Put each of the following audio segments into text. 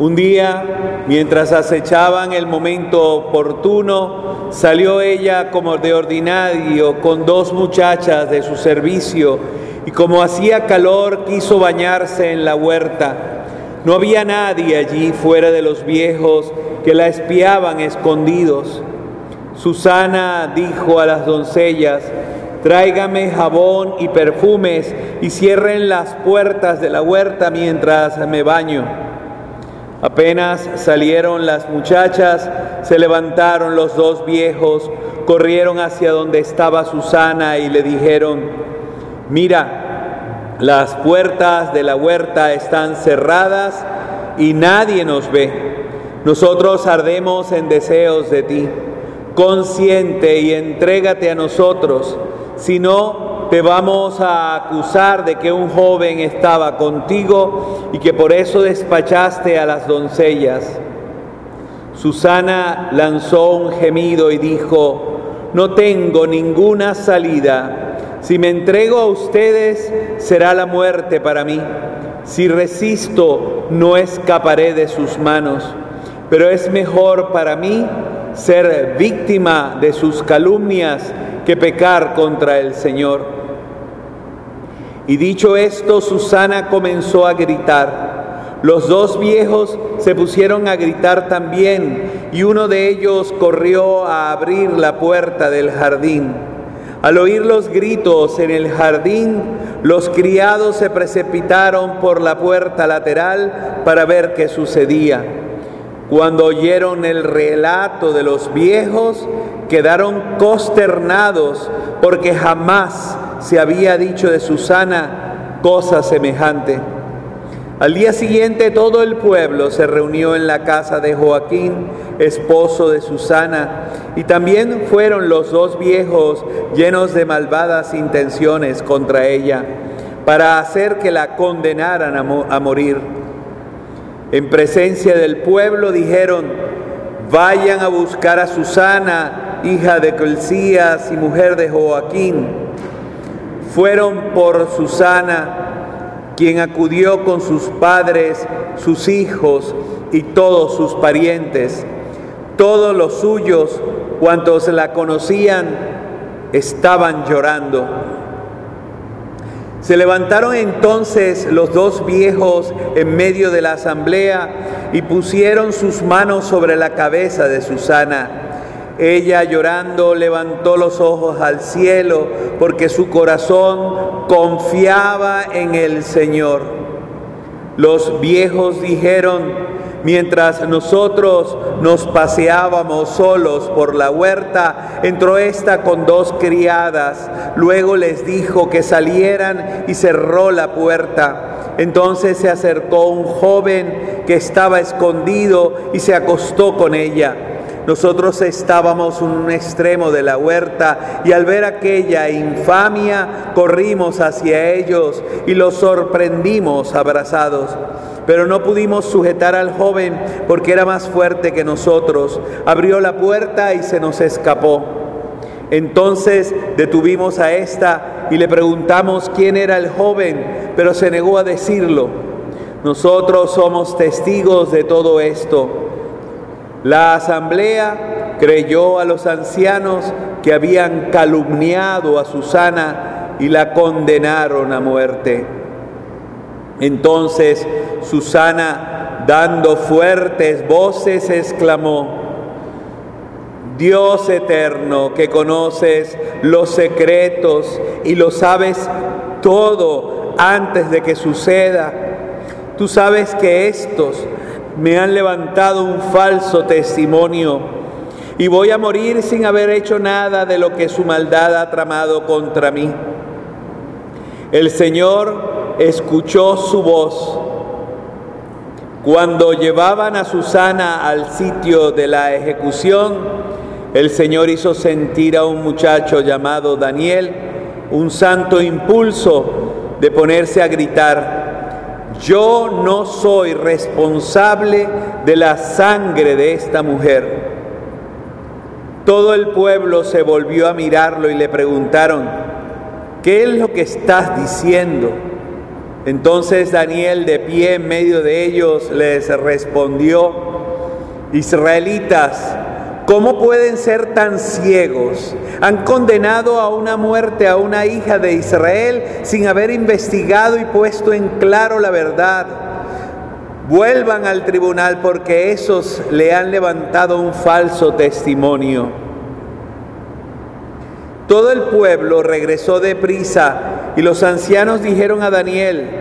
Un día, mientras acechaban el momento oportuno, salió ella como de ordinario con dos muchachas de su servicio y como hacía calor quiso bañarse en la huerta. No había nadie allí fuera de los viejos que la espiaban escondidos. Susana dijo a las doncellas, tráigame jabón y perfumes y cierren las puertas de la huerta mientras me baño. Apenas salieron las muchachas, se levantaron los dos viejos, corrieron hacia donde estaba Susana y le dijeron, mira, las puertas de la huerta están cerradas y nadie nos ve. Nosotros ardemos en deseos de ti. Consciente y entrégate a nosotros, si no, te vamos a acusar de que un joven estaba contigo y que por eso despachaste a las doncellas. Susana lanzó un gemido y dijo, no tengo ninguna salida. Si me entrego a ustedes, será la muerte para mí. Si resisto, no escaparé de sus manos. Pero es mejor para mí ser víctima de sus calumnias que pecar contra el Señor. Y dicho esto, Susana comenzó a gritar. Los dos viejos se pusieron a gritar también y uno de ellos corrió a abrir la puerta del jardín. Al oír los gritos en el jardín, los criados se precipitaron por la puerta lateral para ver qué sucedía. Cuando oyeron el relato de los viejos, quedaron consternados porque jamás se había dicho de Susana cosa semejante. Al día siguiente todo el pueblo se reunió en la casa de Joaquín, esposo de Susana, y también fueron los dos viejos llenos de malvadas intenciones contra ella, para hacer que la condenaran a, morir. En presencia del pueblo dijeron, vayan a buscar a Susana, hija de Colcías y mujer de Joaquín fueron por Susana, quien acudió con sus padres, sus hijos y todos sus parientes. Todos los suyos, cuantos la conocían, estaban llorando. Se levantaron entonces los dos viejos en medio de la asamblea y pusieron sus manos sobre la cabeza de Susana ella llorando levantó los ojos al cielo porque su corazón confiaba en el Señor. Los viejos dijeron, mientras nosotros nos paseábamos solos por la huerta, entró esta con dos criadas. Luego les dijo que salieran y cerró la puerta. Entonces se acercó un joven que estaba escondido y se acostó con ella. Nosotros estábamos en un extremo de la huerta y al ver aquella infamia corrimos hacia ellos y los sorprendimos abrazados. Pero no pudimos sujetar al joven porque era más fuerte que nosotros. Abrió la puerta y se nos escapó. Entonces detuvimos a esta y le preguntamos quién era el joven, pero se negó a decirlo. Nosotros somos testigos de todo esto. La asamblea creyó a los ancianos que habían calumniado a Susana y la condenaron a muerte. Entonces Susana, dando fuertes voces, exclamó, Dios eterno, que conoces los secretos y lo sabes todo antes de que suceda, tú sabes que estos me han levantado un falso testimonio y voy a morir sin haber hecho nada de lo que su maldad ha tramado contra mí. El Señor escuchó su voz. Cuando llevaban a Susana al sitio de la ejecución, el Señor hizo sentir a un muchacho llamado Daniel un santo impulso de ponerse a gritar, yo no soy responsable de la sangre de esta mujer. Todo el pueblo se volvió a mirarlo y le preguntaron, ¿qué es lo que estás diciendo? Entonces Daniel, de pie en medio de ellos, les respondió, Israelitas, ¿cómo pueden ser tan ciegos? Han condenado a una muerte a una hija de Israel sin haber investigado y puesto en claro la verdad. Vuelvan al tribunal porque esos le han levantado un falso testimonio. Todo el pueblo regresó deprisa y los ancianos dijeron a Daniel,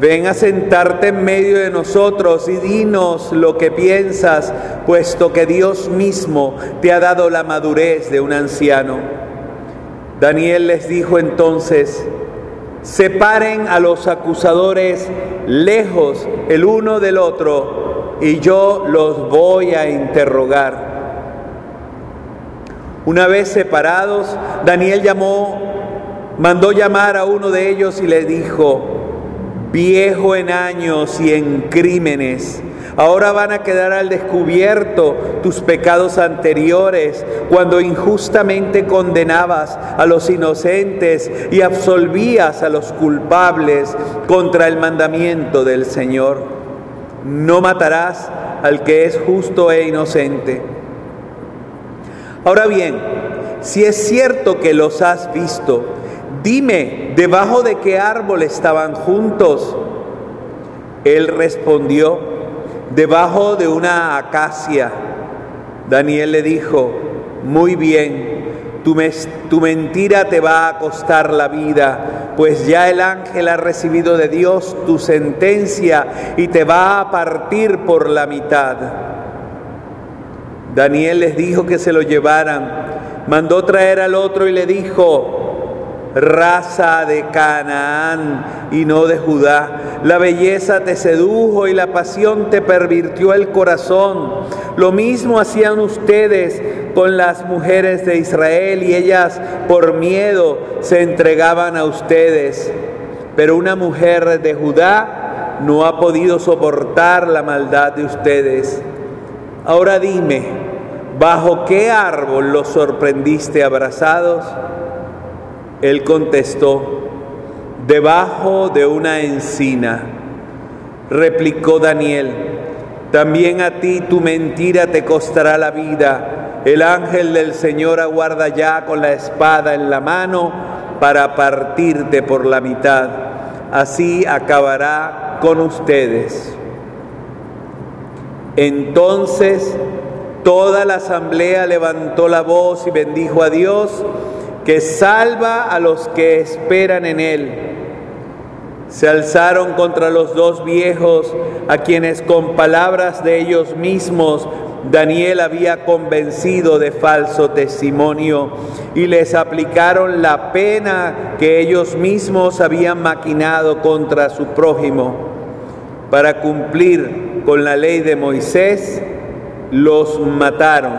ven a sentarte en medio de nosotros y dinos lo que piensas, puesto que Dios mismo te ha dado la madurez de un anciano. Daniel les dijo entonces, separen a los acusadores lejos el uno del otro y yo los voy a interrogar. Una vez separados, Daniel llamó mandó llamar a uno de ellos y le dijo, viejo en años y en crímenes, ahora van a quedar al descubierto tus pecados anteriores, cuando injustamente condenabas a los inocentes y absolvías a los culpables contra el mandamiento del Señor. No matarás al que es justo e inocente. Ahora bien, si es cierto que los has visto, dime, ¿debajo de qué árbol estaban juntos? Él respondió, debajo de una acacia. Daniel le dijo, muy bien, tu, mentira te va a costar la vida, pues ya el ángel ha recibido de Dios tu sentencia y te va a partir por la mitad. Daniel les dijo que se lo llevaran, mandó traer al otro y le dijo, raza de Canaán y no de Judá. La belleza te sedujo y la pasión te pervirtió el corazón. Lo mismo hacían ustedes con las mujeres de Israel y ellas por miedo se entregaban a ustedes. Pero una mujer de Judá no ha podido soportar la maldad de ustedes. Ahora dime, ¿bajo qué árbol los sorprendiste abrazados? Él contestó, debajo de una encina. Replicó Daniel, también a ti tu mentira te costará la vida. El ángel del Señor aguarda ya con la espada en la mano para partirte por la mitad. Así acabará con ustedes. Entonces toda la asamblea levantó la voz y bendijo a Dios que salva a los que esperan en Él. Se alzaron contra los dos viejos, a quienes con palabras de ellos mismos Daniel había convencido de falso testimonio, y les aplicaron la pena que ellos mismos habían maquinado contra su prójimo. Para cumplir con la ley de Moisés, los mataron,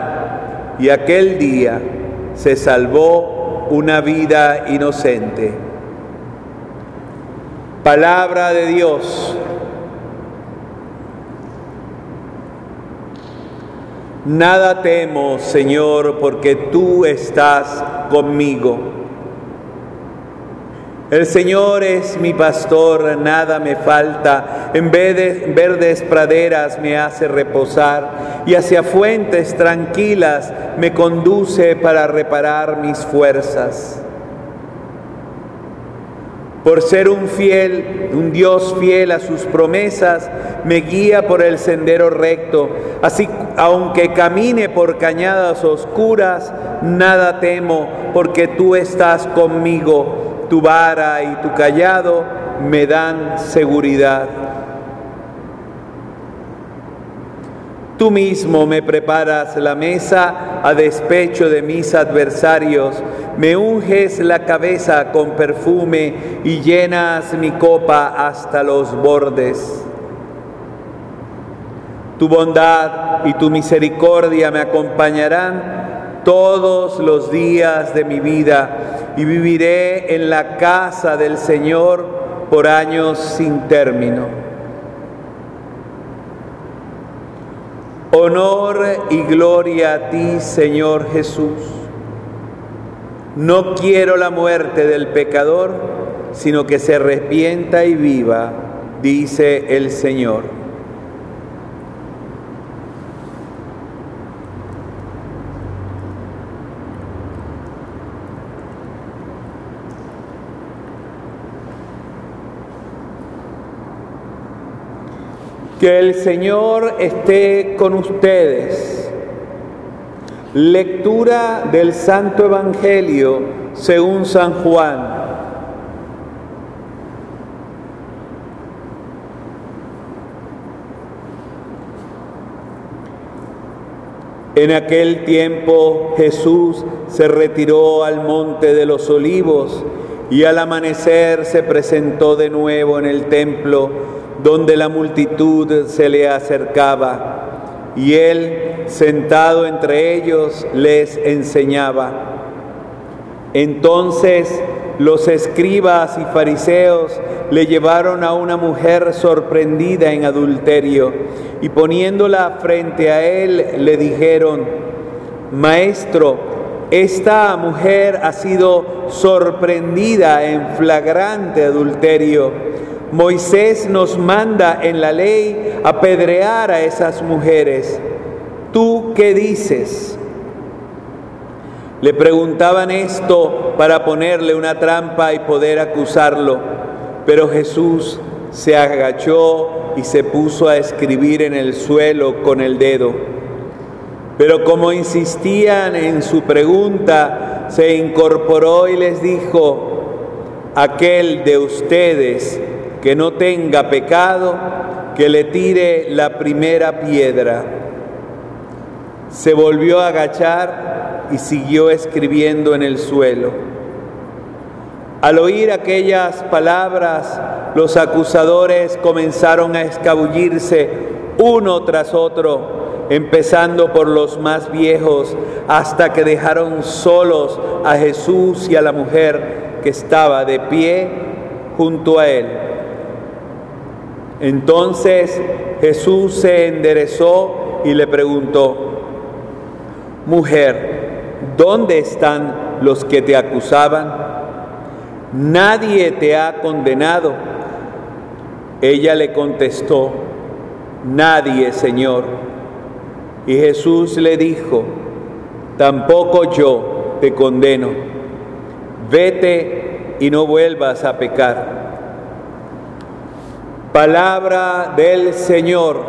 y aquel día se salvó una vida inocente. Palabra de Dios. Nada temo, Señor, porque tú estás conmigo. El Señor es mi pastor, nada me falta. En verdes praderas me hace reposar y hacia fuentes tranquilas me conduce para reparar mis fuerzas. Por ser un fiel, un Dios fiel a sus promesas, me guía por el sendero recto. Así, aunque camine por cañadas oscuras, nada temo, porque tú estás conmigo tu vara y tu callado me dan seguridad. Tú mismo me preparas la mesa a despecho de mis adversarios, me unges la cabeza con perfume y llenas mi copa hasta los bordes. Tu bondad y tu misericordia me acompañarán todos los días de mi vida y viviré en la casa del Señor por años sin término. Honor y gloria a ti, Señor Jesús. No quiero la muerte del pecador, sino que se arrepienta y viva, dice el Señor. Que el Señor esté con ustedes. Lectura del Santo Evangelio según San Juan. En aquel tiempo Jesús se retiró al monte de los olivos y al amanecer se presentó de nuevo en el templo donde la multitud se le acercaba y él, sentado entre ellos, les enseñaba. Entonces los escribas y fariseos le llevaron a una mujer sorprendida en adulterio y poniéndola frente a él le dijeron, Maestro, esta mujer ha sido sorprendida en flagrante adulterio. Moisés nos manda en la ley apedrear a esas mujeres. ¿Tú qué dices? Le preguntaban esto para ponerle una trampa y poder acusarlo, pero Jesús se agachó y se puso a escribir en el suelo con el dedo. Pero como insistían en su pregunta, se incorporó y les dijo, aquel de ustedes que no tenga pecado, que le tire la primera piedra. Se volvió a agachar y siguió escribiendo en el suelo. Al oír aquellas palabras, los acusadores comenzaron a escabullirse uno tras otro, empezando por los más viejos, hasta que dejaron solos a Jesús y a la mujer que estaba de pie junto a él. Entonces Jesús se enderezó y le preguntó, Mujer, ¿dónde están los que te acusaban? Nadie te ha condenado. Ella le contestó, Nadie, Señor. Y Jesús le dijo, Tampoco yo te condeno. Vete y no vuelvas a pecar. Palabra del Señor.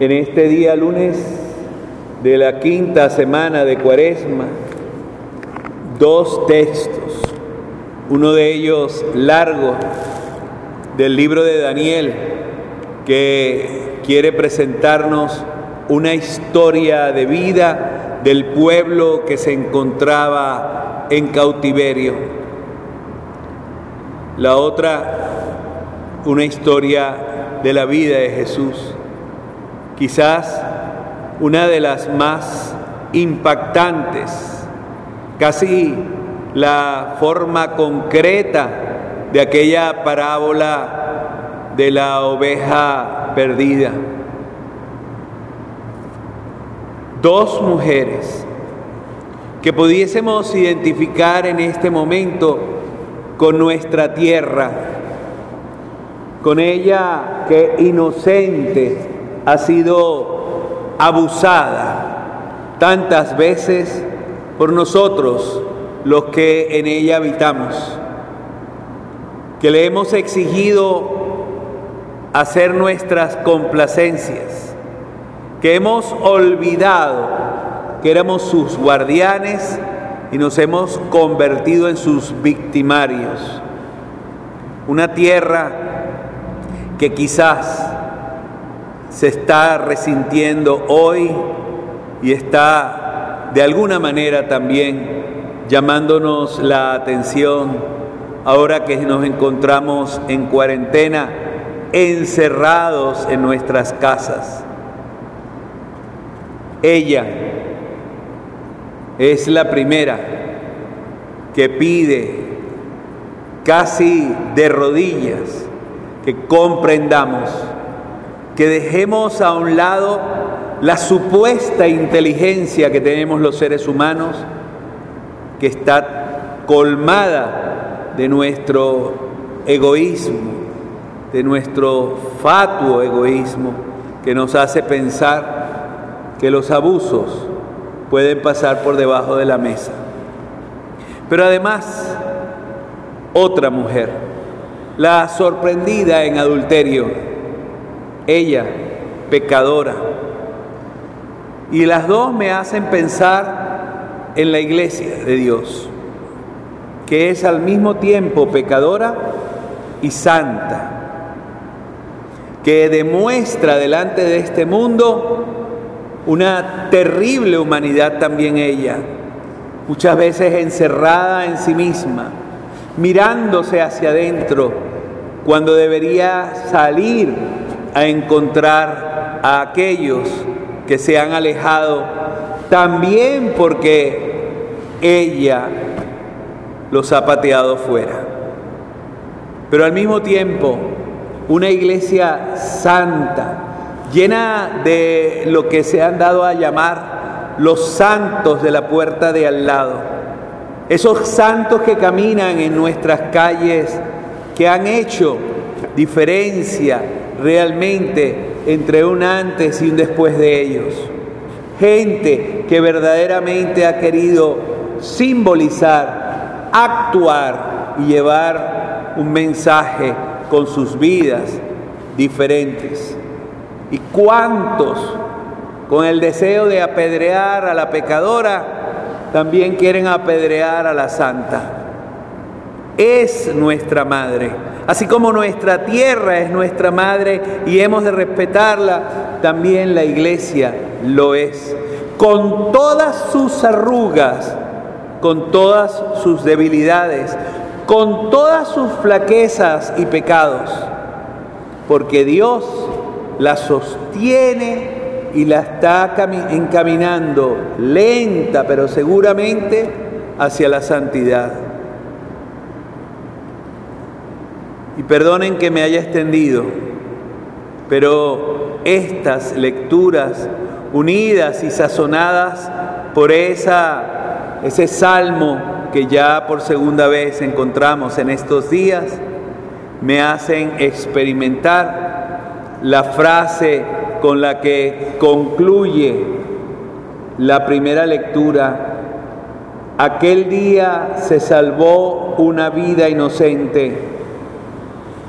En este día lunes de la quinta semana de Cuaresma, dos textos, uno de ellos largo, del libro de Daniel, que quiere presentarnos una historia de vida del pueblo que se encontraba en cautiverio. La otra, una historia de la vida de Jesús, quizás una de las más impactantes, casi la forma concreta de aquella parábola de la oveja perdida dos mujeres que pudiésemos identificar en este momento con nuestra tierra, con ella que inocente ha sido abusada tantas veces por nosotros los que en ella habitamos, que le hemos exigido hacer nuestras complacencias que hemos olvidado que éramos sus guardianes y nos hemos convertido en sus victimarios. Una tierra que quizás se está resintiendo hoy y está de alguna manera también llamándonos la atención ahora que nos encontramos en cuarentena, encerrados en nuestras casas. Ella es la primera que pide casi de rodillas que comprendamos, que dejemos a un lado la supuesta inteligencia que tenemos los seres humanos, que está colmada de nuestro egoísmo, de nuestro fatuo egoísmo, que nos hace pensar que los abusos pueden pasar por debajo de la mesa. Pero además, otra mujer, la sorprendida en adulterio, ella, pecadora. Y las dos me hacen pensar en la iglesia de Dios, que es al mismo tiempo pecadora y santa, que demuestra delante de este mundo una terrible humanidad también ella, muchas veces encerrada en sí misma, mirándose hacia adentro, cuando debería salir a encontrar a aquellos que se han alejado, también porque ella los ha pateado fuera. Pero al mismo tiempo, una iglesia santa, llena de lo que se han dado a llamar los santos de la puerta de al lado. Esos santos que caminan en nuestras calles, que han hecho diferencia realmente entre un antes y un después de ellos. Gente que verdaderamente ha querido simbolizar, actuar y llevar un mensaje con sus vidas diferentes. ¿Y cuántos con el deseo de apedrear a la pecadora también quieren apedrear a la santa? Es nuestra madre. Así como nuestra tierra es nuestra madre y hemos de respetarla, también la iglesia lo es. Con todas sus arrugas, con todas sus debilidades, con todas sus flaquezas y pecados, porque Dios la sostiene y la está encaminando lenta pero seguramente hacia la santidad. Y perdonen que me haya extendido, pero estas lecturas unidas y sazonadas por esa, ese salmo que ya por segunda vez encontramos en estos días, me hacen experimentar la frase con la que concluye la primera lectura. Aquel día se salvó una vida inocente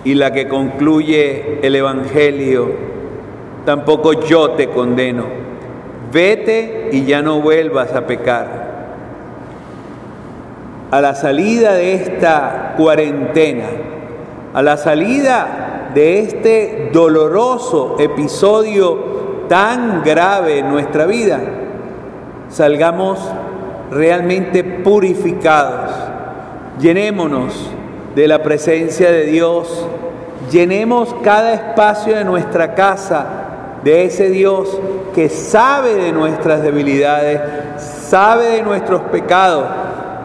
y la que concluye el Evangelio, tampoco yo te condeno. Vete y ya no vuelvas a pecar a la salida de esta cuarentena, a la salida de este doloroso episodio tan grave en nuestra vida, salgamos realmente purificados, llenémonos de la presencia de Dios, llenemos cada espacio de nuestra casa de ese Dios que sabe de nuestras debilidades, sabe de nuestros pecados,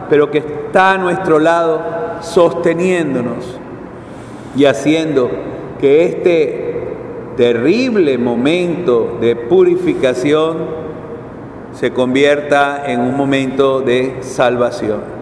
pero que está a nuestro lado sosteniéndonos y haciendo que este terrible momento de purificación se convierta en un momento de salvación.